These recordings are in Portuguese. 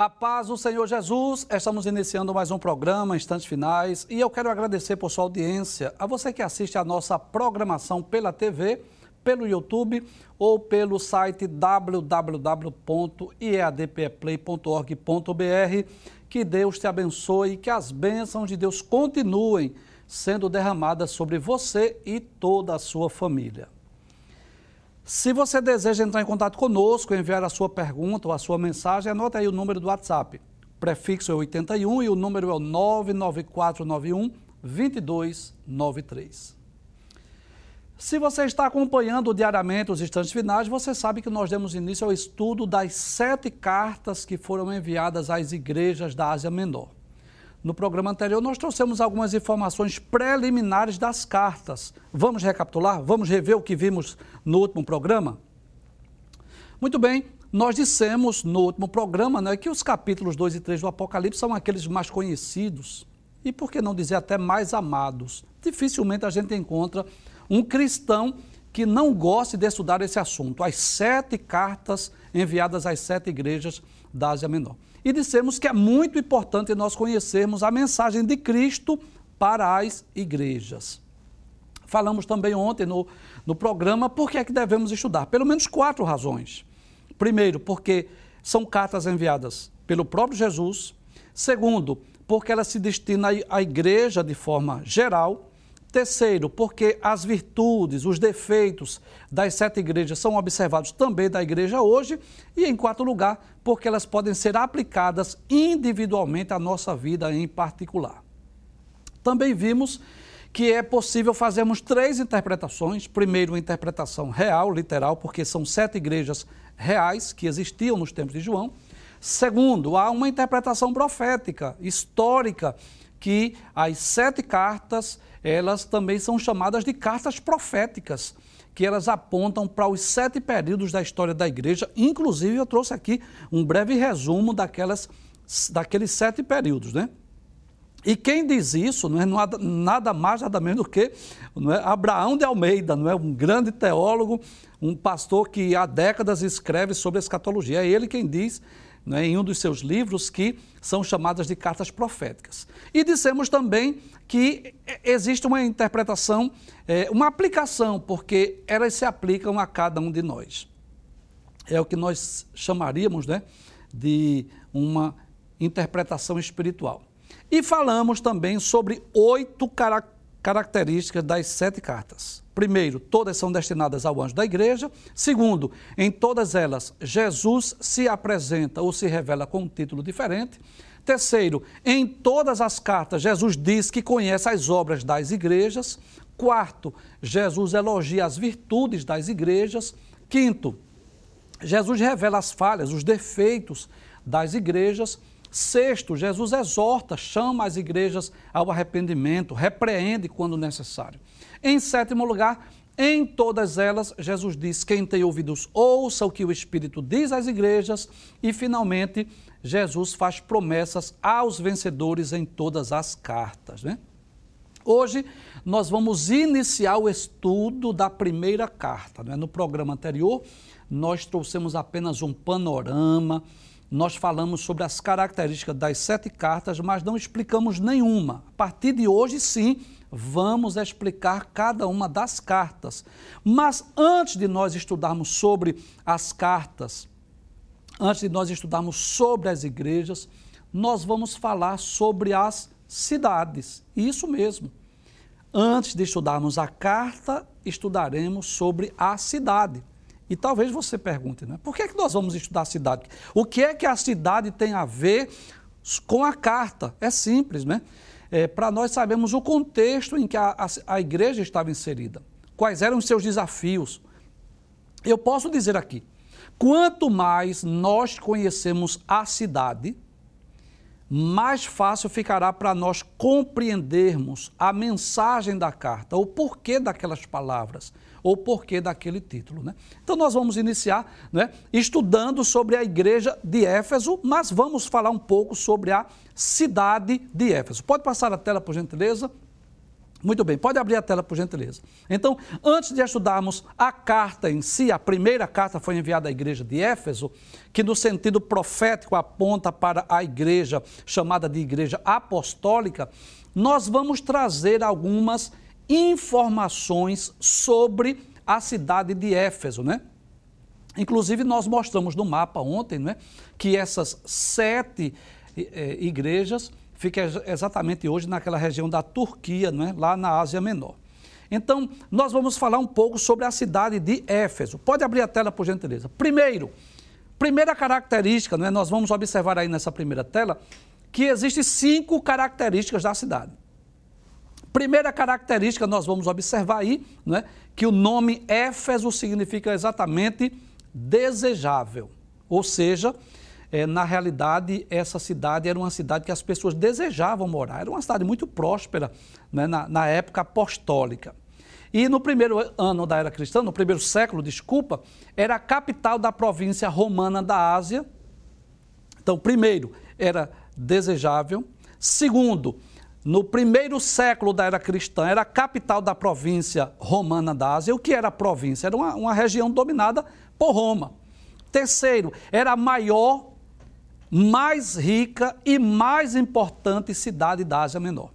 A paz do Senhor Jesus, estamos iniciando mais um programa, Instantes Finais, e eu quero agradecer por sua audiência, a você que assiste a nossa programação pela TV, pelo YouTube ou pelo site www.iadpeplay.org.br. Que Deus te abençoe e que as bênçãos de Deus continuem sendo derramadas sobre você e toda a sua família. Se você deseja entrar em contato conosco, enviar a sua pergunta ou a sua mensagem, anote aí o número do WhatsApp. Prefixo é 81 e o número é o 99491 2293. Se você está acompanhando diariamente os instantes finais, você sabe que nós demos início ao estudo das sete cartas que foram enviadas às igrejas da Ásia Menor. No programa anterior, nós trouxemos algumas informações preliminares das cartas. Vamos recapitular? Vamos rever o que vimos no último programa? Muito bem, nós dissemos no último programa né, que os capítulos 2 e 3 do Apocalipse são aqueles mais conhecidos e, por que não dizer, até mais amados. Dificilmente a gente encontra um cristão que não goste de estudar esse assunto, as sete cartas enviadas às sete igrejas da Ásia Menor. E dissemos que é muito importante nós conhecermos a mensagem de Cristo para as igrejas. Falamos também ontem no, no programa por que é que devemos estudar. Pelo menos quatro razões. Primeiro, porque são cartas enviadas pelo próprio Jesus. Segundo, porque ela se destina à igreja de forma geral. Terceiro, porque as virtudes, os defeitos das sete igrejas são observados também da igreja hoje. E, em quarto lugar, porque elas podem ser aplicadas individualmente à nossa vida em particular. Também vimos que é possível fazermos três interpretações. Primeiro, uma interpretação real, literal, porque são sete igrejas reais que existiam nos tempos de João. Segundo, há uma interpretação profética, histórica, que as sete cartas elas também são chamadas de cartas proféticas, que elas apontam para os sete períodos da história da igreja. Inclusive, eu trouxe aqui um breve resumo daquelas, daqueles sete períodos, né? E quem diz isso não é nada mais, nada menos do que não é, Abraão de Almeida, não é um grande teólogo, um pastor que há décadas escreve sobre escatologia. É ele quem diz né, em um dos seus livros que são chamadas de cartas proféticas. E dissemos também que existe uma interpretação, é, uma aplicação, porque elas se aplicam a cada um de nós. É o que nós chamaríamos né, de uma interpretação espiritual. E falamos também sobre oito características das sete cartas. Primeiro, todas são destinadas ao anjo da igreja. Segundo, em todas elas, Jesus se apresenta ou se revela com um título diferente. Terceiro, em todas as cartas, Jesus diz que conhece as obras das igrejas. Quarto, Jesus elogia as virtudes das igrejas. Quinto, Jesus revela as falhas, os defeitos das igrejas. Sexto, Jesus exorta, chama as igrejas ao arrependimento, repreende quando necessário. Em sétimo lugar, em todas elas, Jesus diz: quem tem ouvidos, ouça o que o Espírito diz às igrejas. E, finalmente, Jesus faz promessas aos vencedores em todas as cartas. Né? Hoje, nós vamos iniciar o estudo da primeira carta. Né? No programa anterior, nós trouxemos apenas um panorama nós falamos sobre as características das sete cartas, mas não explicamos nenhuma. A partir de hoje, sim, vamos explicar cada uma das cartas. Mas antes de nós estudarmos sobre as cartas, antes de nós estudarmos sobre as igrejas, nós vamos falar sobre as cidades. Isso mesmo. Antes de estudarmos a carta, estudaremos sobre a cidade. E talvez você pergunte, né? Por que, é que nós vamos estudar a cidade? O que é que a cidade tem a ver com a carta? É simples, né? É, Para nós sabemos o contexto em que a, a, a igreja estava inserida, quais eram os seus desafios. Eu posso dizer aqui, quanto mais nós conhecemos a cidade, mais fácil ficará para nós compreendermos a mensagem da carta, o porquê daquelas palavras, ou porquê daquele título. Né? Então nós vamos iniciar né, estudando sobre a igreja de Éfeso, mas vamos falar um pouco sobre a cidade de Éfeso. Pode passar a tela, por gentileza? Muito bem, pode abrir a tela por gentileza. Então, antes de estudarmos a carta em si, a primeira carta foi enviada à igreja de Éfeso, que no sentido profético aponta para a igreja chamada de igreja apostólica, nós vamos trazer algumas informações sobre a cidade de Éfeso, né? Inclusive, nós mostramos no mapa ontem né, que essas sete eh, igrejas ficam exatamente hoje naquela região da Turquia, né, lá na Ásia Menor. Então, nós vamos falar um pouco sobre a cidade de Éfeso. Pode abrir a tela, por gentileza. Primeiro, primeira característica, né, nós vamos observar aí nessa primeira tela, que existem cinco características da cidade. Primeira característica, nós vamos observar aí, né, que o nome Éfeso significa exatamente desejável. Ou seja, é, na realidade, essa cidade era uma cidade que as pessoas desejavam morar. Era uma cidade muito próspera né, na, na época apostólica. E no primeiro ano da era cristã, no primeiro século, desculpa, era a capital da província romana da Ásia. Então, primeiro, era desejável. Segundo, no primeiro século da era cristã, era a capital da província romana da Ásia. O que era a província? Era uma, uma região dominada por Roma. Terceiro, era a maior, mais rica e mais importante cidade da Ásia Menor.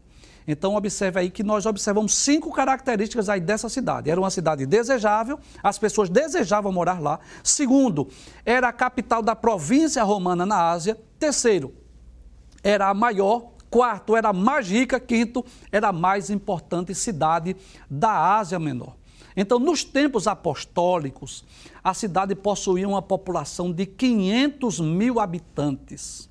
Então, observe aí que nós observamos cinco características aí dessa cidade. Era uma cidade desejável, as pessoas desejavam morar lá. Segundo, era a capital da província romana na Ásia. Terceiro, era a maior. Quarto, era a mais rica. Quinto, era a mais importante cidade da Ásia Menor. Então, nos tempos apostólicos, a cidade possuía uma população de 500 mil habitantes.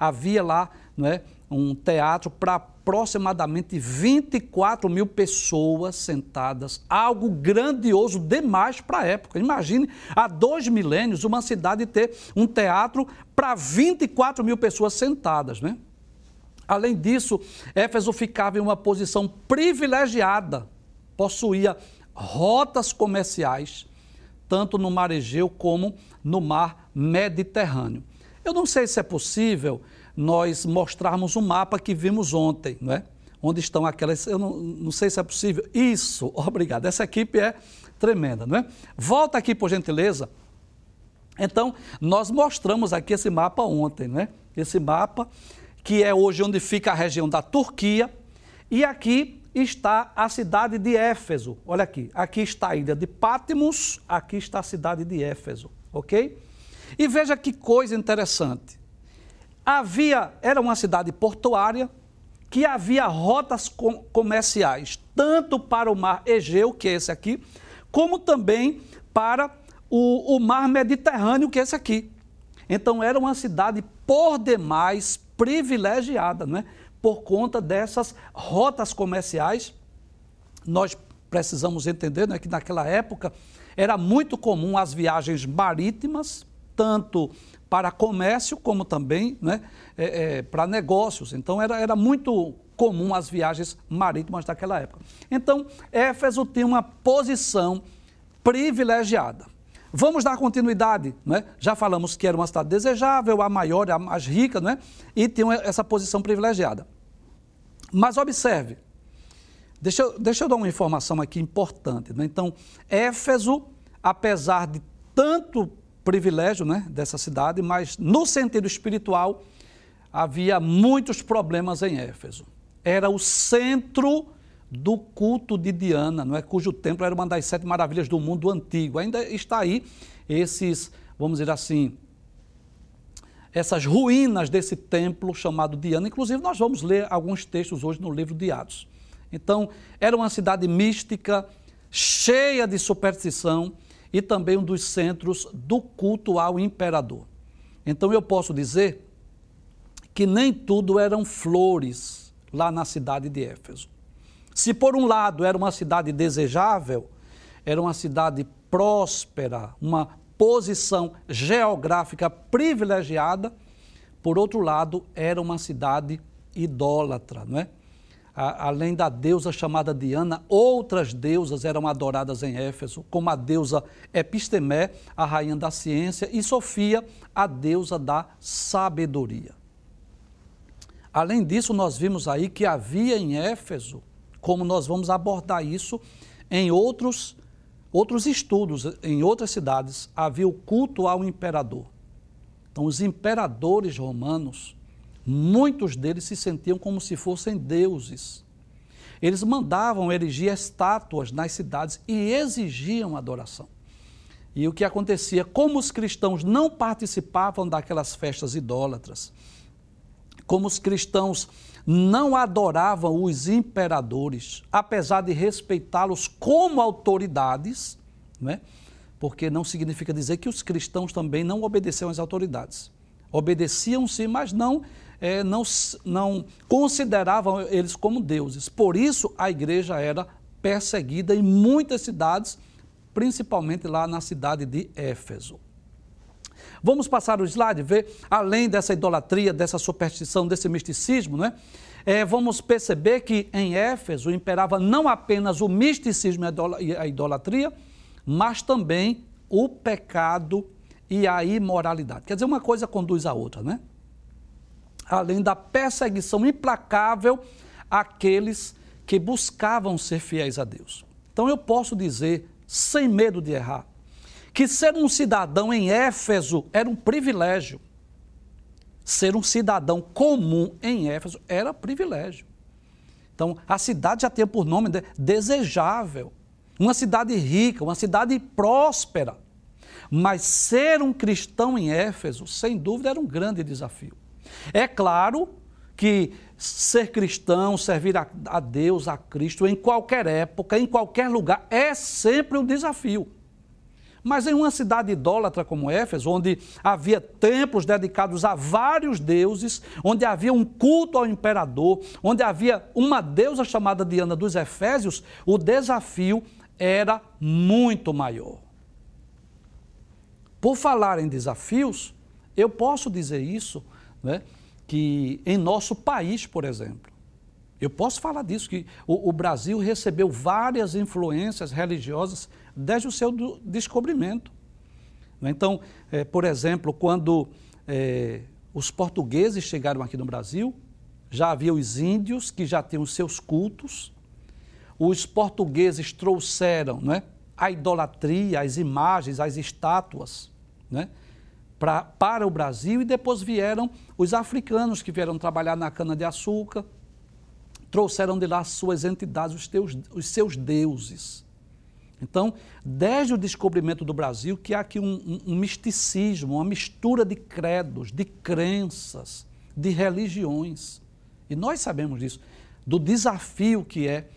Havia lá não é, um teatro para aproximadamente 24 mil pessoas sentadas, algo grandioso demais para a época. Imagine, há dois milênios, uma cidade ter um teatro para 24 mil pessoas sentadas, né? Além disso, Éfeso ficava em uma posição privilegiada, possuía rotas comerciais, tanto no mar Egeu como no mar Mediterrâneo. Eu não sei se é possível nós mostrarmos um mapa que vimos ontem, não é? Onde estão aquelas. Eu não, não sei se é possível. Isso, obrigado. Essa equipe é tremenda, não é? Volta aqui, por gentileza. Então, nós mostramos aqui esse mapa ontem, né? Esse mapa que é hoje onde fica a região da Turquia. E aqui está a cidade de Éfeso. Olha aqui, aqui está a ilha de Pátimos, aqui está a cidade de Éfeso, ok? E veja que coisa interessante. Havia, era uma cidade portuária, que havia rotas com, comerciais, tanto para o mar Egeu, que é esse aqui, como também para o, o mar Mediterrâneo, que é esse aqui. Então era uma cidade por demais privilegiada, não é? por conta dessas rotas comerciais. Nós precisamos entender né, que naquela época era muito comum as viagens marítimas, tanto para comércio como também né, é, é, para negócios. Então era, era muito comum as viagens marítimas daquela época. Então, Éfeso tinha uma posição privilegiada. Vamos dar continuidade, né? Já falamos que era uma cidade desejável, a maior, a mais rica, né? E tinha essa posição privilegiada. Mas observe, deixa eu, deixa eu dar uma informação aqui importante. Né? Então, Éfeso, apesar de tanto privilégio né, dessa cidade, mas no sentido espiritual, havia muitos problemas em Éfeso. Era o centro do culto de Diana, não é? cujo templo era uma das sete maravilhas do mundo antigo. Ainda está aí esses, vamos dizer assim, essas ruínas desse templo chamado Diana. Inclusive, nós vamos ler alguns textos hoje no livro de Atos. Então, era uma cidade mística, cheia de superstição e também um dos centros do culto ao imperador. Então, eu posso dizer que nem tudo eram flores lá na cidade de Éfeso. Se por um lado era uma cidade desejável, era uma cidade próspera, uma posição geográfica privilegiada, por outro lado, era uma cidade idólatra, não é? além da deusa chamada Diana, outras deusas eram adoradas em Éfeso, como a deusa Epistemé, a rainha da ciência, e Sofia, a deusa da sabedoria. Além disso, nós vimos aí que havia em Éfeso como nós vamos abordar isso em outros, outros estudos, em outras cidades, havia o culto ao imperador. Então, os imperadores romanos, muitos deles se sentiam como se fossem deuses. Eles mandavam erigir estátuas nas cidades e exigiam adoração. E o que acontecia? Como os cristãos não participavam daquelas festas idólatras, como os cristãos não adoravam os imperadores, apesar de respeitá-los como autoridades, né? porque não significa dizer que os cristãos também não obedeciam às autoridades. Obedeciam sim, mas não, é, não, não consideravam eles como deuses. Por isso a igreja era perseguida em muitas cidades, principalmente lá na cidade de Éfeso. Vamos passar o slide, ver, além dessa idolatria, dessa superstição, desse misticismo, né? É, vamos perceber que em Éfeso imperava não apenas o misticismo e a idolatria, mas também o pecado e a imoralidade. Quer dizer, uma coisa conduz à outra, né? Além da perseguição implacável àqueles que buscavam ser fiéis a Deus. Então eu posso dizer, sem medo de errar, que ser um cidadão em Éfeso era um privilégio. Ser um cidadão comum em Éfeso era privilégio. Então, a cidade já tinha por nome de desejável, uma cidade rica, uma cidade próspera. Mas ser um cristão em Éfeso, sem dúvida, era um grande desafio. É claro que ser cristão, servir a Deus, a Cristo, em qualquer época, em qualquer lugar, é sempre um desafio. Mas em uma cidade idólatra como Éfeso, onde havia templos dedicados a vários deuses, onde havia um culto ao imperador, onde havia uma deusa chamada Diana dos Efésios, o desafio era muito maior. Por falar em desafios, eu posso dizer isso, né, que em nosso país, por exemplo, eu posso falar disso, que o, o Brasil recebeu várias influências religiosas desde o seu descobrimento. Né? Então, é, por exemplo, quando é, os portugueses chegaram aqui no Brasil, já havia os índios que já tinham seus cultos, os portugueses trouxeram né, a idolatria, as imagens, as estátuas né, pra, para o Brasil e depois vieram os africanos que vieram trabalhar na cana-de-açúcar, trouxeram de lá suas entidades, os, teus, os seus deuses. Então, desde o descobrimento do Brasil, que há aqui um, um, um misticismo, uma mistura de credos, de crenças, de religiões. E nós sabemos disso, do desafio que é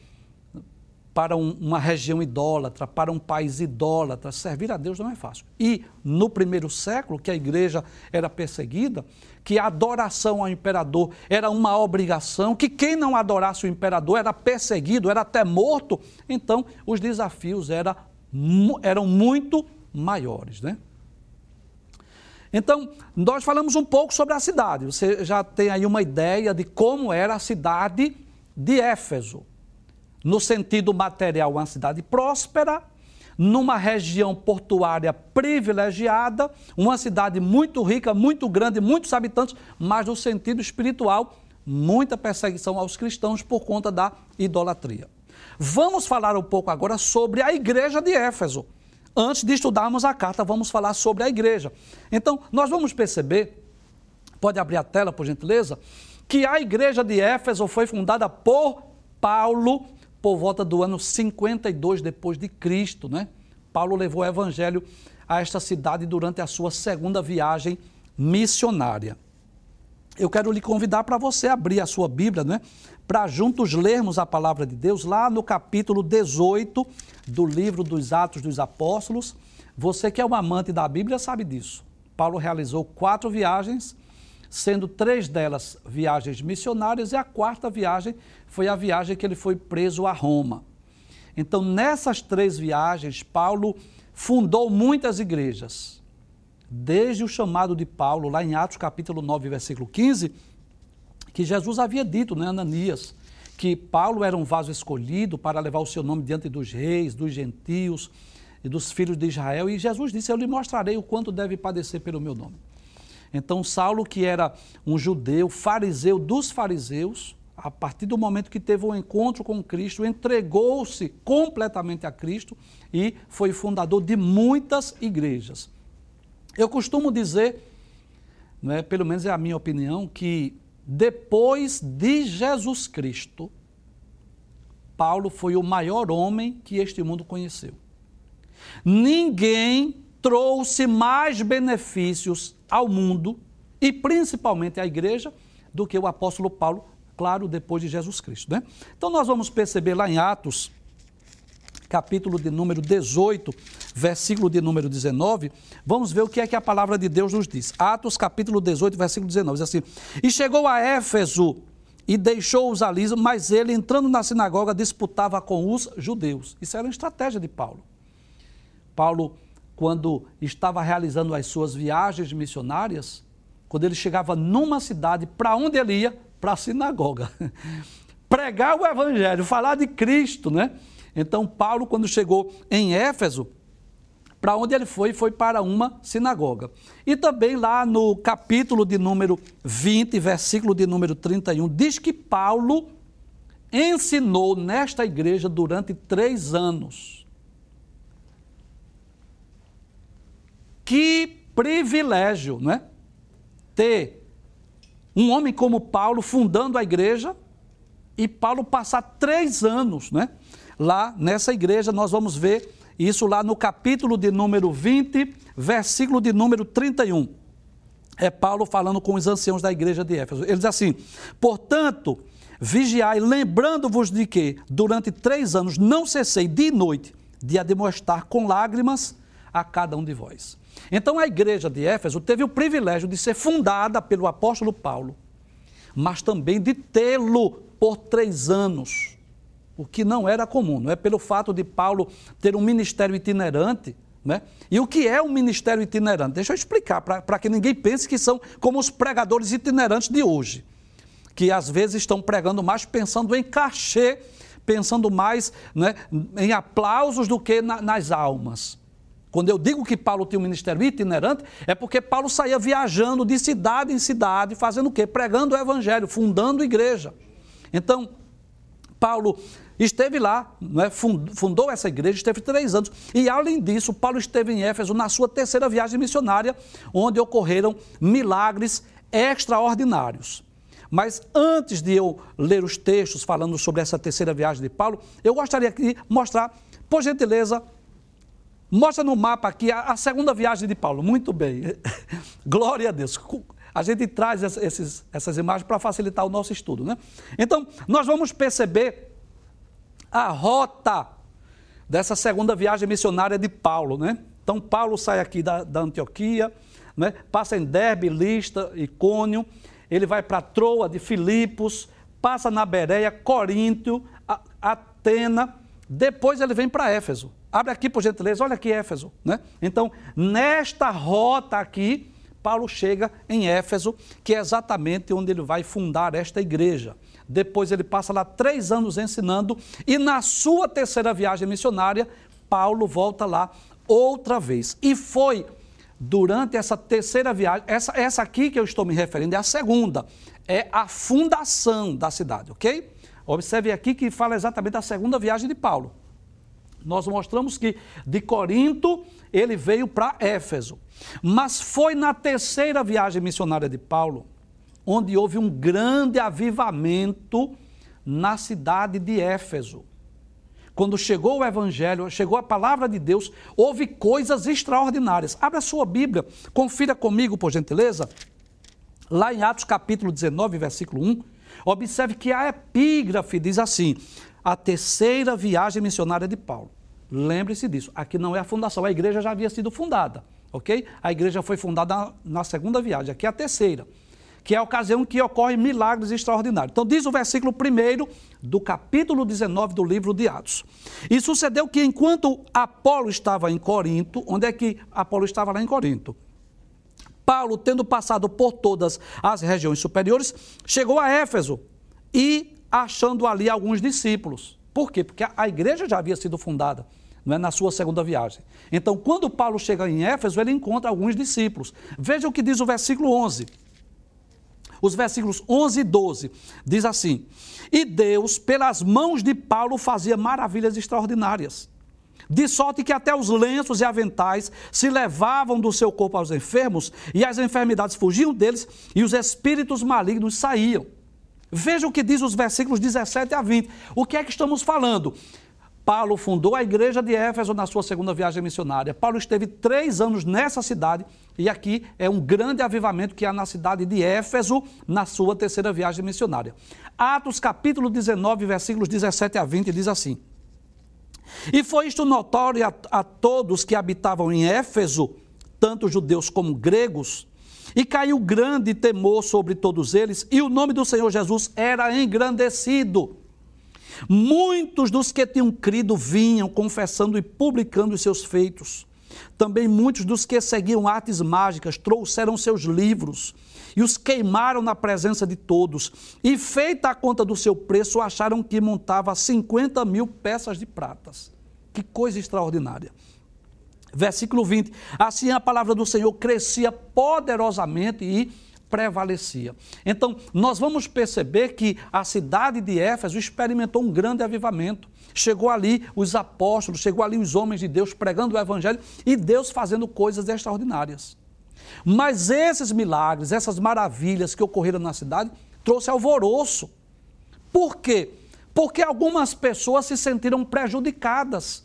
para um, uma região idólatra, para um país idólatra, servir a Deus não é fácil. E no primeiro século, que a igreja era perseguida, que a adoração ao imperador era uma obrigação, que quem não adorasse o imperador era perseguido, era até morto, então os desafios era, eram muito maiores. Né? Então, nós falamos um pouco sobre a cidade. Você já tem aí uma ideia de como era a cidade de Éfeso no sentido material, uma cidade próspera, numa região portuária privilegiada, uma cidade muito rica, muito grande, muitos habitantes, mas no sentido espiritual, muita perseguição aos cristãos por conta da idolatria. Vamos falar um pouco agora sobre a igreja de Éfeso. Antes de estudarmos a carta, vamos falar sobre a igreja. Então, nós vamos perceber, pode abrir a tela, por gentileza, que a igreja de Éfeso foi fundada por Paulo por volta do ano 52 depois de Cristo, né? Paulo levou o evangelho a esta cidade durante a sua segunda viagem missionária. Eu quero lhe convidar para você abrir a sua Bíblia, né? Para juntos lermos a palavra de Deus lá no capítulo 18 do livro dos Atos dos Apóstolos. Você que é um amante da Bíblia sabe disso. Paulo realizou quatro viagens sendo três delas viagens missionárias e a quarta viagem foi a viagem que ele foi preso a Roma. Então, nessas três viagens, Paulo fundou muitas igrejas. Desde o chamado de Paulo, lá em Atos capítulo 9, versículo 15, que Jesus havia dito, né, Ananias, que Paulo era um vaso escolhido para levar o seu nome diante dos reis, dos gentios e dos filhos de Israel. E Jesus disse: Eu lhe mostrarei o quanto deve padecer pelo meu nome. Então, Saulo, que era um judeu, fariseu dos fariseus, a partir do momento que teve um encontro com Cristo, entregou-se completamente a Cristo e foi fundador de muitas igrejas. Eu costumo dizer, né, pelo menos é a minha opinião, que depois de Jesus Cristo, Paulo foi o maior homem que este mundo conheceu. Ninguém trouxe mais benefícios ao mundo e principalmente à igreja do que o apóstolo Paulo, claro, depois de Jesus Cristo. Né? Então nós vamos perceber lá em Atos, capítulo de número 18, versículo de número 19, vamos ver o que é que a palavra de Deus nos diz. Atos, capítulo 18, versículo 19, diz assim: E chegou a Éfeso e deixou-os ali, mas ele, entrando na sinagoga, disputava com os judeus. Isso era uma estratégia de Paulo. Paulo, quando estava realizando as suas viagens missionárias, quando ele chegava numa cidade, para onde ele ia? Para a sinagoga. Pregar o evangelho, falar de Cristo, né? Então, Paulo, quando chegou em Éfeso, para onde ele foi? Foi para uma sinagoga. E também lá no capítulo de número 20, versículo de número 31, diz que Paulo ensinou nesta igreja durante três anos. Que privilégio, não é? Ter um homem como Paulo fundando a igreja e Paulo passar três anos, né? lá nessa igreja, nós vamos ver isso lá no capítulo de número 20, versículo de número 31. É Paulo falando com os anciãos da igreja de Éfeso. Ele diz assim: Portanto, vigiai, lembrando-vos de que, durante três anos, não cessei de noite de admoestar com lágrimas a cada um de vós. Então, a igreja de Éfeso teve o privilégio de ser fundada pelo apóstolo Paulo, mas também de tê-lo por três anos o que não era comum, não é? Pelo fato de Paulo ter um ministério itinerante, né? E o que é um ministério itinerante? Deixa eu explicar, para que ninguém pense que são como os pregadores itinerantes de hoje, que às vezes estão pregando mais pensando em cachê, pensando mais né, em aplausos do que na, nas almas. Quando eu digo que Paulo tinha um ministério itinerante, é porque Paulo saía viajando de cidade em cidade, fazendo o quê? Pregando o evangelho, fundando igreja. Então, Paulo esteve lá, é? fundou essa igreja, esteve três anos. E, além disso, Paulo esteve em Éfeso na sua terceira viagem missionária, onde ocorreram milagres extraordinários. Mas antes de eu ler os textos falando sobre essa terceira viagem de Paulo, eu gostaria de mostrar, por gentileza, mostra no mapa aqui a, a segunda viagem de Paulo. Muito bem. Glória a Deus. A gente traz esses, essas imagens para facilitar o nosso estudo, né? Então, nós vamos perceber a rota dessa segunda viagem missionária de Paulo, né? Então, Paulo sai aqui da, da Antioquia, né? passa em Derbe, Lista, Icônio, ele vai para Troa de Filipos, passa na Bereia, Coríntio, Atena, depois ele vem para Éfeso. Abre aqui, por gentileza, olha aqui Éfeso, né? Então, nesta rota aqui, Paulo chega em Éfeso, que é exatamente onde ele vai fundar esta igreja. Depois ele passa lá três anos ensinando e na sua terceira viagem missionária, Paulo volta lá outra vez. E foi durante essa terceira viagem, essa, essa aqui que eu estou me referindo é a segunda, é a fundação da cidade, ok? Observe aqui que fala exatamente da segunda viagem de Paulo. Nós mostramos que de Corinto ele veio para Éfeso. Mas foi na terceira viagem missionária de Paulo onde houve um grande avivamento na cidade de Éfeso. Quando chegou o Evangelho, chegou a palavra de Deus, houve coisas extraordinárias. Abra a sua Bíblia, confira comigo, por gentileza. Lá em Atos capítulo 19, versículo 1, observe que a epígrafe diz assim: a terceira viagem missionária de Paulo. Lembre-se disso. Aqui não é a fundação, a igreja já havia sido fundada, ok? A igreja foi fundada na, na segunda viagem, aqui é a terceira que é a ocasião que ocorrem milagres extraordinários. Então, diz o versículo 1 do capítulo 19 do livro de Atos. E sucedeu que enquanto Apolo estava em Corinto, onde é que Apolo estava lá em Corinto? Paulo, tendo passado por todas as regiões superiores, chegou a Éfeso e achando ali alguns discípulos. Por quê? Porque a igreja já havia sido fundada. Não é, na sua segunda viagem. Então, quando Paulo chega em Éfeso, ele encontra alguns discípulos. Veja o que diz o versículo 11. os versículos 11 e 12. Diz assim: E Deus, pelas mãos de Paulo, fazia maravilhas extraordinárias. De sorte que até os lenços e aventais se levavam do seu corpo aos enfermos, e as enfermidades fugiam deles, e os espíritos malignos saíam. Veja o que diz os versículos 17 a 20. O que é que estamos falando? Paulo fundou a igreja de Éfeso na sua segunda viagem missionária. Paulo esteve três anos nessa cidade e aqui é um grande avivamento que há na cidade de Éfeso na sua terceira viagem missionária. Atos capítulo 19, versículos 17 a 20 diz assim: E foi isto notório a, a todos que habitavam em Éfeso, tanto judeus como gregos, e caiu grande temor sobre todos eles, e o nome do Senhor Jesus era engrandecido. Muitos dos que tinham crido vinham confessando e publicando os seus feitos. Também muitos dos que seguiam artes mágicas trouxeram seus livros e os queimaram na presença de todos. E, feita a conta do seu preço, acharam que montava 50 mil peças de pratas. Que coisa extraordinária. Versículo 20: Assim a palavra do Senhor crescia poderosamente e prevalecia. Então, nós vamos perceber que a cidade de Éfeso experimentou um grande avivamento. Chegou ali os apóstolos, chegou ali os homens de Deus pregando o evangelho e Deus fazendo coisas extraordinárias. Mas esses milagres, essas maravilhas que ocorreram na cidade, trouxe alvoroço. Por quê? Porque algumas pessoas se sentiram prejudicadas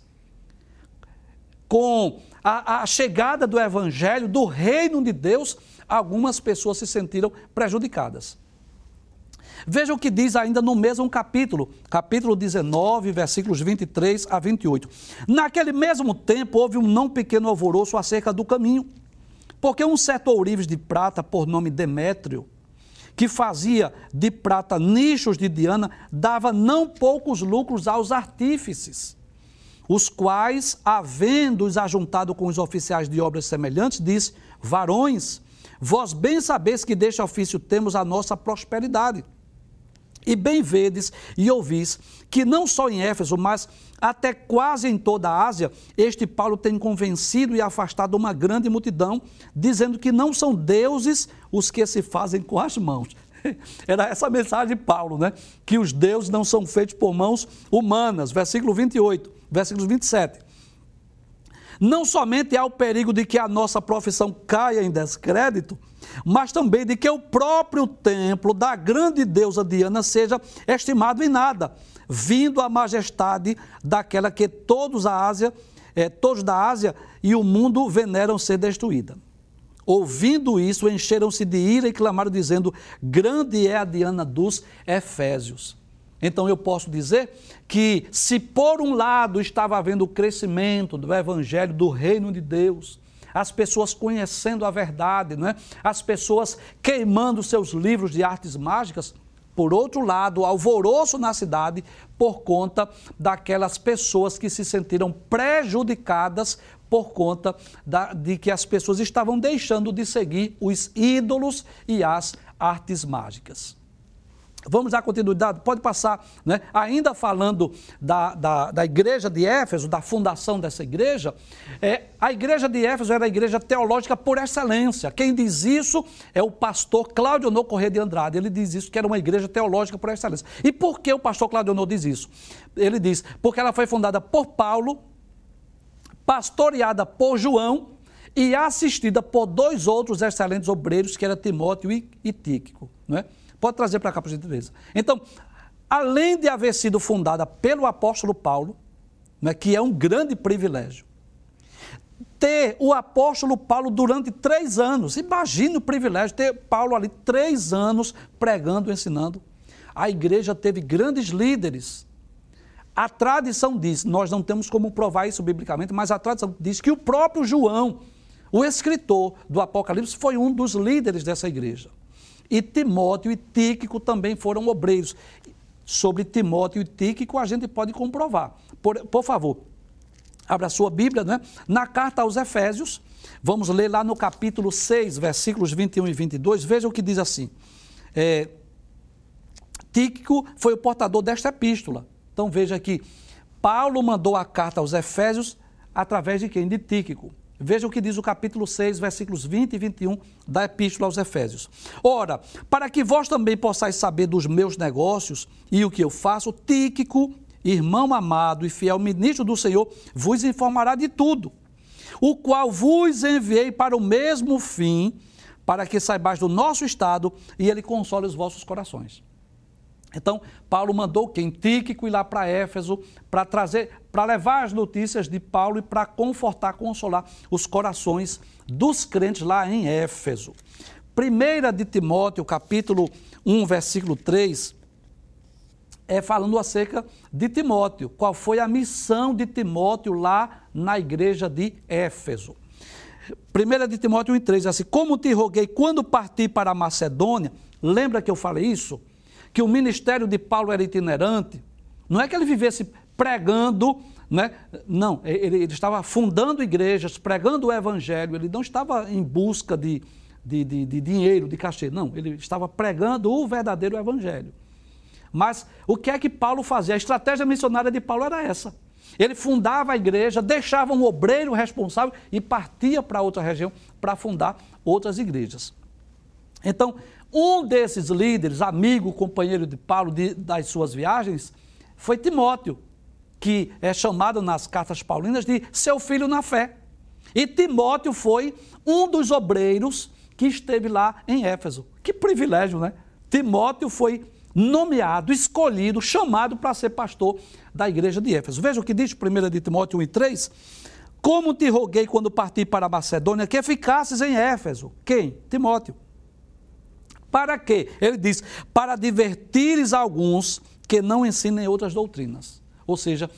com a, a chegada do evangelho, do reino de Deus algumas pessoas se sentiram prejudicadas. Veja o que diz ainda no mesmo capítulo, capítulo 19, versículos 23 a 28. Naquele mesmo tempo houve um não pequeno alvoroço acerca do caminho, porque um certo ourives de prata, por nome Demétrio, que fazia de prata nichos de Diana, dava não poucos lucros aos artífices, os quais, havendo-os ajuntado com os oficiais de obras semelhantes, disse: Varões, Vós bem sabeis que deste ofício temos a nossa prosperidade. E bem vedes e ouvis que não só em Éfeso, mas até quase em toda a Ásia, este Paulo tem convencido e afastado uma grande multidão, dizendo que não são deuses os que se fazem com as mãos. Era essa a mensagem de Paulo, né? Que os deuses não são feitos por mãos humanas. Versículo 28, versículo 27 não somente há o perigo de que a nossa profissão caia em descrédito, mas também de que o próprio templo da grande deusa Diana seja estimado em nada, vindo a majestade daquela que todos a Ásia, eh, todos da Ásia e o mundo veneram ser destruída. Ouvindo isso, encheram-se de ira e clamaram, dizendo: Grande é a Diana dos Efésios. Então eu posso dizer que, se por um lado estava havendo o crescimento do evangelho do reino de Deus, as pessoas conhecendo a verdade, não é? as pessoas queimando seus livros de artes mágicas, por outro lado, alvoroço na cidade por conta daquelas pessoas que se sentiram prejudicadas por conta da, de que as pessoas estavam deixando de seguir os ídolos e as artes mágicas. Vamos dar continuidade, pode passar, né? ainda falando da, da, da, igreja de Éfeso, da fundação dessa igreja, é, a igreja de Éfeso era a igreja teológica por excelência. Quem diz isso é o pastor Cláudio Honor Corrêa de Andrade. Ele diz isso, que era uma igreja teológica por excelência. E por que o pastor Cláudio Honor diz isso? Ele diz, porque ela foi fundada por Paulo, pastoreada por João e assistida por dois outros excelentes obreiros, que era Timóteo e, e Tíquico. Não é? Pode trazer para cá, por gentileza. Então, além de haver sido fundada pelo apóstolo Paulo, né, que é um grande privilégio, ter o apóstolo Paulo durante três anos, imagine o privilégio, ter Paulo ali três anos pregando, ensinando. A igreja teve grandes líderes. A tradição diz, nós não temos como provar isso biblicamente, mas a tradição diz que o próprio João, o escritor do Apocalipse, foi um dos líderes dessa igreja. E Timóteo e Tíquico também foram obreiros. Sobre Timóteo e Tíquico a gente pode comprovar. Por, por favor, abra a sua Bíblia, né? Na carta aos Efésios, vamos ler lá no capítulo 6, versículos 21 e 22, veja o que diz assim. É, Tíquico foi o portador desta epístola. Então veja aqui, Paulo mandou a carta aos Efésios através de quem? De Tíquico. Veja o que diz o capítulo 6, versículos 20 e 21 da Epístola aos Efésios. Ora, para que vós também possais saber dos meus negócios e o que eu faço, Tíquico, irmão amado e fiel ministro do Senhor, vos informará de tudo, o qual vos enviei para o mesmo fim, para que saibais do nosso estado e ele console os vossos corações. Então, Paulo mandou quem? Tíquico ir lá para Éfeso para trazer, para levar as notícias de Paulo e para confortar, consolar os corações dos crentes lá em Éfeso. Primeira de Timóteo, capítulo 1, versículo 3, é falando acerca de Timóteo. Qual foi a missão de Timóteo lá na igreja de Éfeso? 1 de Timóteo 1,3, assim, como te roguei quando parti para a Macedônia, lembra que eu falei isso? Que o ministério de Paulo era itinerante, não é que ele vivesse pregando, né? não, ele, ele estava fundando igrejas, pregando o evangelho, ele não estava em busca de, de, de, de dinheiro, de cachê, não, ele estava pregando o verdadeiro evangelho. Mas o que é que Paulo fazia? A estratégia missionária de Paulo era essa. Ele fundava a igreja, deixava um obreiro responsável e partia para outra região para fundar outras igrejas. Então, um desses líderes, amigo, companheiro de Paulo de, das suas viagens, foi Timóteo, que é chamado nas cartas paulinas de seu filho na fé. E Timóteo foi um dos obreiros que esteve lá em Éfeso. Que privilégio, né? Timóteo foi nomeado, escolhido, chamado para ser pastor da igreja de Éfeso. Veja o que diz 1 de Timóteo 1 e 3. Como te roguei quando parti para a Macedônia que ficasses em Éfeso. Quem? Timóteo. Para quê? Ele diz: para divertires alguns que não ensinem outras doutrinas. Ou seja,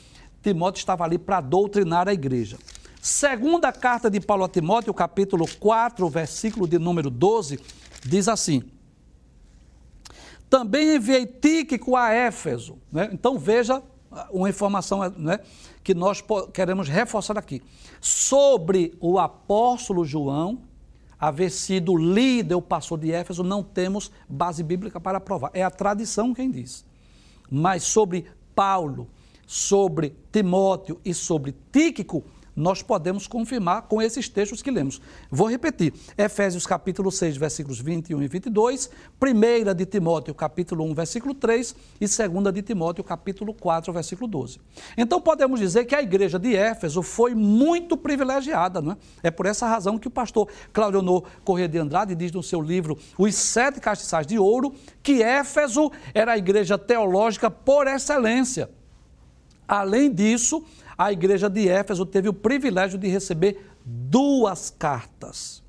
Timóteo estava ali para doutrinar a igreja. Segunda carta de Paulo a Timóteo, capítulo 4, versículo de número 12, diz assim: também enviei Tíquico a Éfeso. Né? Então veja uma informação né, que nós queremos reforçar aqui. Sobre o apóstolo João haver sido líder ou pastor de Éfeso, não temos base bíblica para provar. É a tradição quem diz. Mas sobre Paulo, sobre Timóteo e sobre Tíquico, nós podemos confirmar com esses textos que lemos. Vou repetir: Efésios capítulo 6, versículos 21 e 22, 1 de Timóteo capítulo 1, versículo 3 e 2 de Timóteo capítulo 4, versículo 12. Então podemos dizer que a igreja de Éfeso foi muito privilegiada, não é? É por essa razão que o pastor Claudionor Corrêa de Andrade diz no seu livro Os Sete Castiçais de Ouro que Éfeso era a igreja teológica por excelência. Além disso, a igreja de Éfeso teve o privilégio de receber duas cartas.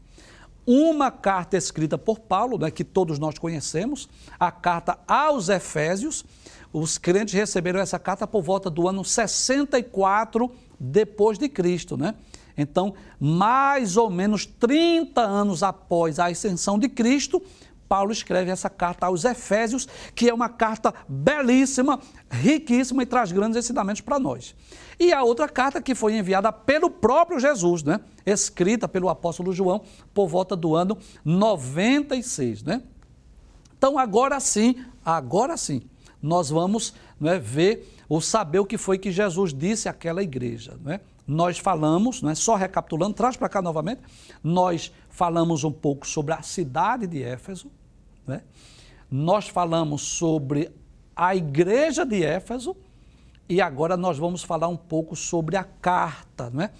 Uma carta escrita por Paulo, né, que todos nós conhecemos, a carta aos Efésios. Os crentes receberam essa carta por volta do ano 64 depois de Cristo, né? Então, mais ou menos 30 anos após a ascensão de Cristo, Paulo escreve essa carta aos Efésios, que é uma carta belíssima, riquíssima e traz grandes ensinamentos para nós. E a outra carta que foi enviada pelo próprio Jesus, né? escrita pelo apóstolo João por volta do ano 96. Né? Então, agora sim, agora sim, nós vamos né, ver ou saber o que foi que Jesus disse àquela igreja. Né? Nós falamos, né, só recapitulando, traz para cá novamente, nós falamos um pouco sobre a cidade de Éfeso, né? nós falamos sobre a igreja de Éfeso, e agora nós vamos falar um pouco sobre a carta, não é?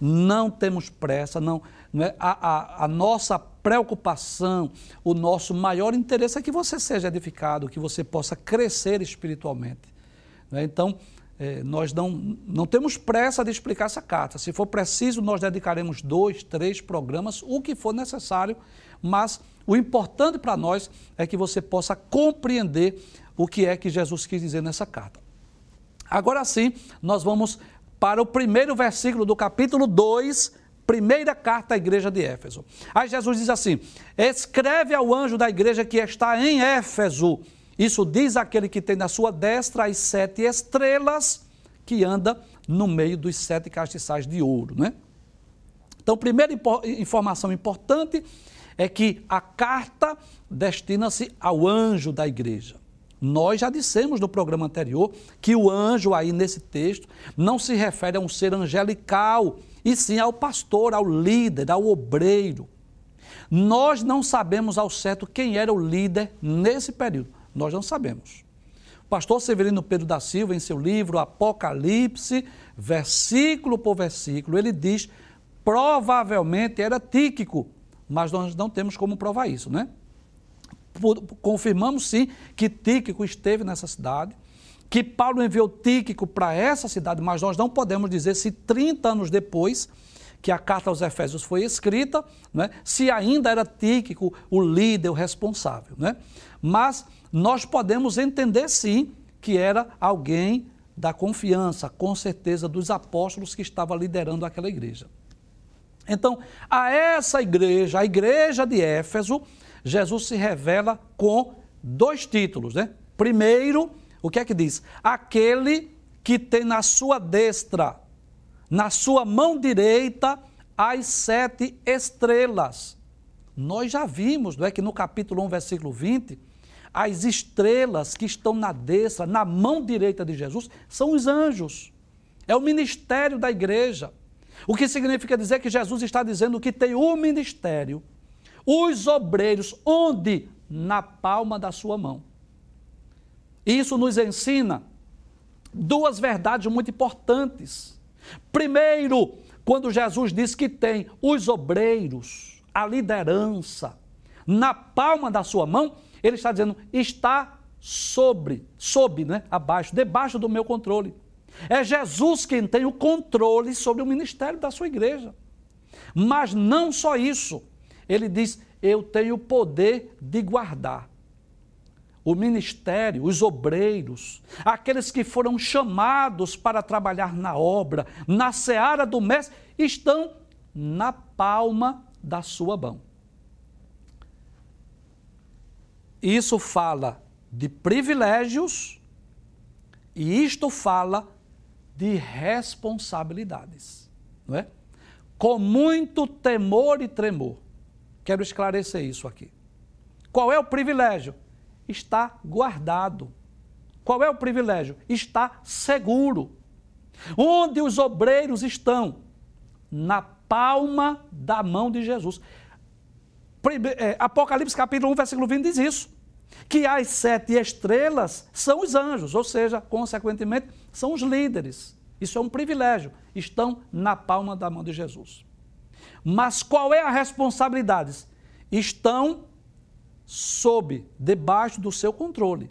Não temos pressa, não, não é? a, a, a nossa preocupação, o nosso maior interesse é que você seja edificado, que você possa crescer espiritualmente. É? Então, é, nós não, não temos pressa de explicar essa carta. Se for preciso, nós dedicaremos dois, três programas, o que for necessário, mas o importante para nós é que você possa compreender o que é que Jesus quis dizer nessa carta. Agora sim, nós vamos para o primeiro versículo do capítulo 2, primeira carta à igreja de Éfeso. Aí Jesus diz assim: Escreve ao anjo da igreja que está em Éfeso. Isso diz aquele que tem na sua destra as sete estrelas, que anda no meio dos sete castiçais de ouro, né? Então, primeira informação importante é que a carta destina-se ao anjo da igreja. Nós já dissemos no programa anterior que o anjo aí nesse texto não se refere a um ser angelical, e sim ao pastor, ao líder, ao obreiro. Nós não sabemos ao certo quem era o líder nesse período. Nós não sabemos. O pastor Severino Pedro da Silva, em seu livro Apocalipse, versículo por versículo, ele diz: provavelmente era Tíquico, mas nós não temos como provar isso, né? Confirmamos sim que Tíquico esteve nessa cidade, que Paulo enviou Tíquico para essa cidade, mas nós não podemos dizer se 30 anos depois que a carta aos Efésios foi escrita, né, se ainda era Tíquico o líder, o responsável. Né? Mas nós podemos entender sim que era alguém da confiança, com certeza, dos apóstolos que estava liderando aquela igreja. Então, a essa igreja, a igreja de Éfeso, Jesus se revela com dois títulos, né? Primeiro, o que é que diz? Aquele que tem na sua destra, na sua mão direita, as sete estrelas. Nós já vimos, não é que no capítulo 1, versículo 20, as estrelas que estão na destra, na mão direita de Jesus, são os anjos. É o ministério da igreja. O que significa dizer que Jesus está dizendo que tem o ministério, os obreiros, onde? Na palma da sua mão. Isso nos ensina duas verdades muito importantes. Primeiro, quando Jesus diz que tem os obreiros, a liderança, na palma da sua mão, ele está dizendo, está sobre, sob, né, abaixo, debaixo do meu controle. É Jesus quem tem o controle sobre o ministério da sua igreja. Mas não só isso. Ele diz: Eu tenho o poder de guardar. O ministério, os obreiros, aqueles que foram chamados para trabalhar na obra, na seara do Mestre, estão na palma da sua mão. Isso fala de privilégios e isto fala de responsabilidades, não é? Com muito temor e tremor. Quero esclarecer isso aqui. Qual é o privilégio? Está guardado. Qual é o privilégio? Está seguro. Onde os obreiros estão? Na palma da mão de Jesus. É, Apocalipse capítulo 1, versículo 20 diz isso. Que as sete estrelas são os anjos, ou seja, consequentemente, são os líderes. Isso é um privilégio. Estão na palma da mão de Jesus. Mas qual é a responsabilidade? Estão sob, debaixo do seu controle.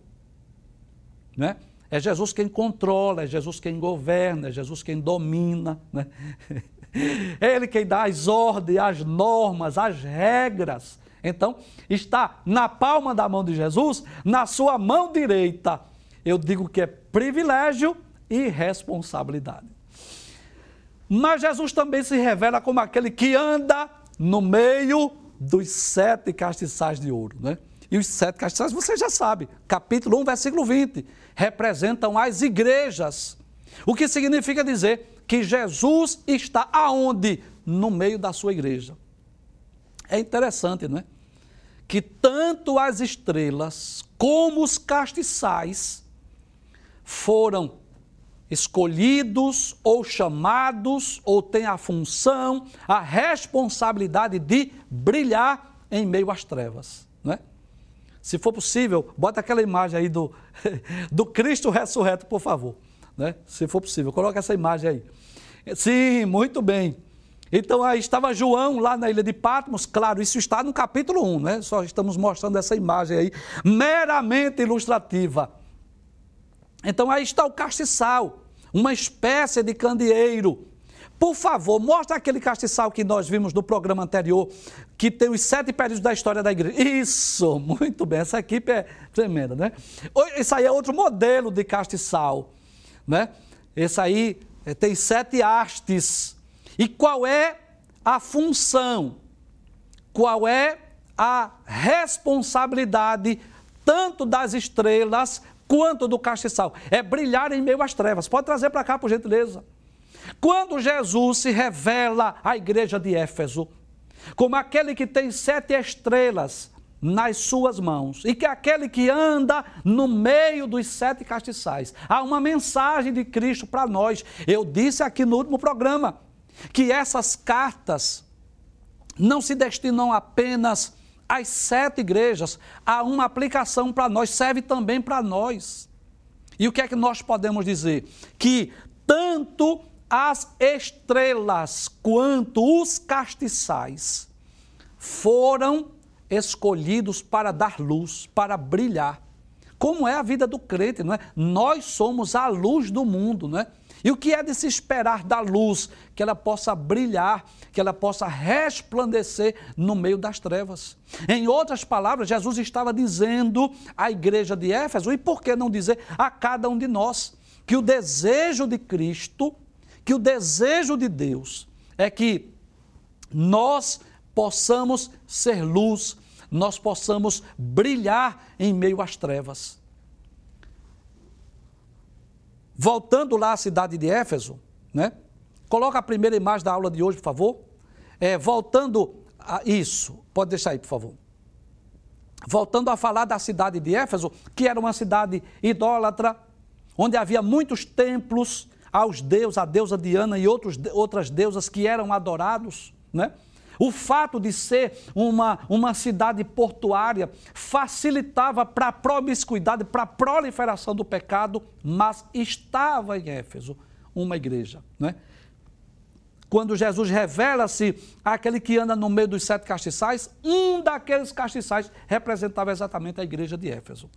Né? É Jesus quem controla, é Jesus quem governa, é Jesus quem domina. Né? É Ele quem dá as ordens, as normas, as regras. Então, está na palma da mão de Jesus, na sua mão direita. Eu digo que é privilégio e responsabilidade. Mas Jesus também se revela como aquele que anda no meio dos sete castiçais de ouro, né? E os sete castiçais, você já sabe, capítulo 1, versículo 20, representam as igrejas. O que significa dizer que Jesus está aonde? No meio da sua igreja. É interessante, não é? Que tanto as estrelas como os castiçais foram escolhidos ou chamados ou têm a função, a responsabilidade de brilhar em meio às trevas, não é? Se for possível, bota aquela imagem aí do, do Cristo ressurreto, por favor, né? Se for possível, coloca essa imagem aí. Sim, muito bem. Então aí estava João lá na ilha de Patmos, claro, isso está no capítulo 1, né? Só estamos mostrando essa imagem aí, meramente ilustrativa. Então aí está o castiçal, uma espécie de candeeiro. Por favor, mostra aquele castiçal que nós vimos no programa anterior, que tem os sete períodos da história da igreja. Isso, muito bem, essa equipe é tremenda, né? Isso aí é outro modelo de castiçal, né? Esse aí eh, tem sete hastes. E qual é a função? Qual é a responsabilidade tanto das estrelas quanto do castiçal. É brilhar em meio às trevas. Pode trazer para cá, por gentileza. Quando Jesus se revela à igreja de Éfeso, como aquele que tem sete estrelas nas suas mãos e que aquele que anda no meio dos sete castiçais. Há uma mensagem de Cristo para nós. Eu disse aqui no último programa que essas cartas não se destinam apenas às sete igrejas, há uma aplicação para nós, serve também para nós. E o que é que nós podemos dizer? Que tanto as estrelas quanto os castiçais foram escolhidos para dar luz, para brilhar. Como é a vida do crente, não é? Nós somos a luz do mundo, não é? E o que é de se esperar da luz? Que ela possa brilhar, que ela possa resplandecer no meio das trevas. Em outras palavras, Jesus estava dizendo à igreja de Éfeso, e por que não dizer a cada um de nós, que o desejo de Cristo, que o desejo de Deus é que nós possamos ser luz, nós possamos brilhar em meio às trevas. Voltando lá à cidade de Éfeso, né? Coloca a primeira imagem da aula de hoje, por favor. É, voltando a isso, pode deixar aí, por favor. Voltando a falar da cidade de Éfeso, que era uma cidade idólatra, onde havia muitos templos aos deuses, a deusa Diana e outros, outras deusas que eram adorados, né? O fato de ser uma, uma cidade portuária facilitava para a promiscuidade, para a proliferação do pecado, mas estava em Éfeso uma igreja. Né? Quando Jesus revela-se àquele que anda no meio dos sete castiçais, um daqueles castiçais representava exatamente a igreja de Éfeso.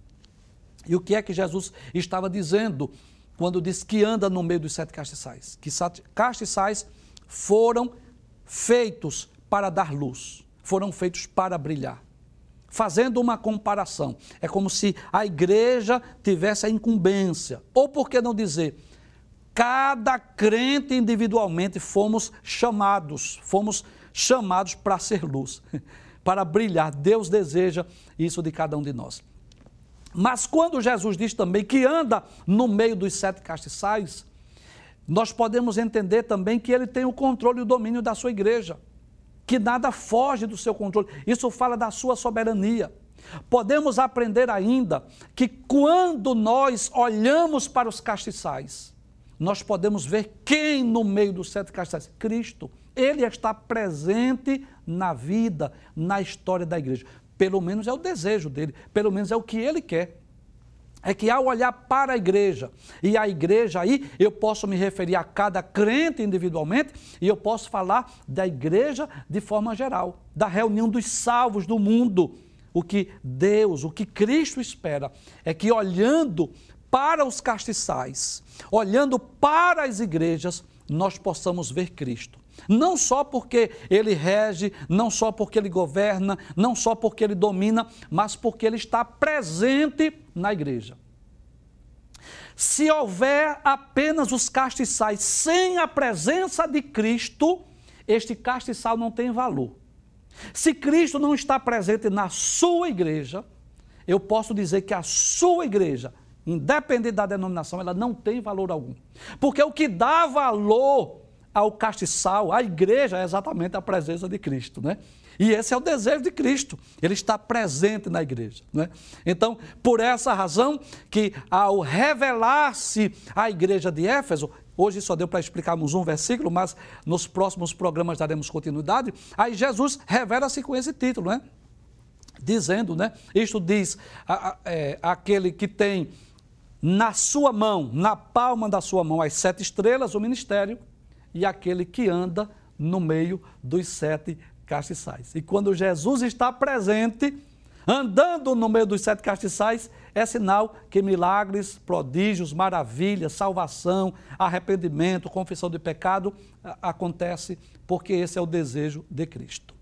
E o que é que Jesus estava dizendo quando diz que anda no meio dos sete castiçais? Que castiçais foram feitos para dar luz, foram feitos para brilhar. Fazendo uma comparação, é como se a igreja tivesse a incumbência, ou por que não dizer, cada crente individualmente fomos chamados, fomos chamados para ser luz, para brilhar. Deus deseja isso de cada um de nós. Mas quando Jesus diz também que anda no meio dos sete castiçais, nós podemos entender também que ele tem o controle e o domínio da sua igreja que nada foge do seu controle. Isso fala da sua soberania. Podemos aprender ainda que quando nós olhamos para os castiçais, nós podemos ver quem no meio dos sete castiçais? Cristo. Ele está presente na vida, na história da igreja. Pelo menos é o desejo dele, pelo menos é o que ele quer é que ao olhar para a igreja, e a igreja aí eu posso me referir a cada crente individualmente, e eu posso falar da igreja de forma geral, da reunião dos salvos do mundo. O que Deus, o que Cristo espera, é que olhando para os castiçais, olhando para as igrejas, nós possamos ver Cristo. Não só porque ele rege, não só porque ele governa, não só porque ele domina, mas porque ele está presente na igreja. Se houver apenas os castiçais sem a presença de Cristo, este castiçal não tem valor. Se Cristo não está presente na sua igreja, eu posso dizer que a sua igreja, independente da denominação, ela não tem valor algum. Porque o que dá valor ao castiçal, à igreja, é exatamente a presença de Cristo, né? E esse é o desejo de Cristo, ele está presente na igreja. Né? Então, por essa razão, que ao revelar-se à igreja de Éfeso, hoje só deu para explicarmos um versículo, mas nos próximos programas daremos continuidade, aí Jesus revela-se com esse título, né? Dizendo, né? Isto diz a, a, é, aquele que tem na sua mão, na palma da sua mão, as sete estrelas, o ministério, e aquele que anda no meio dos sete castiçais. E quando Jesus está presente, andando no meio dos sete castiçais, é sinal que milagres, prodígios, maravilhas, salvação, arrependimento, confissão de pecado acontece, porque esse é o desejo de Cristo.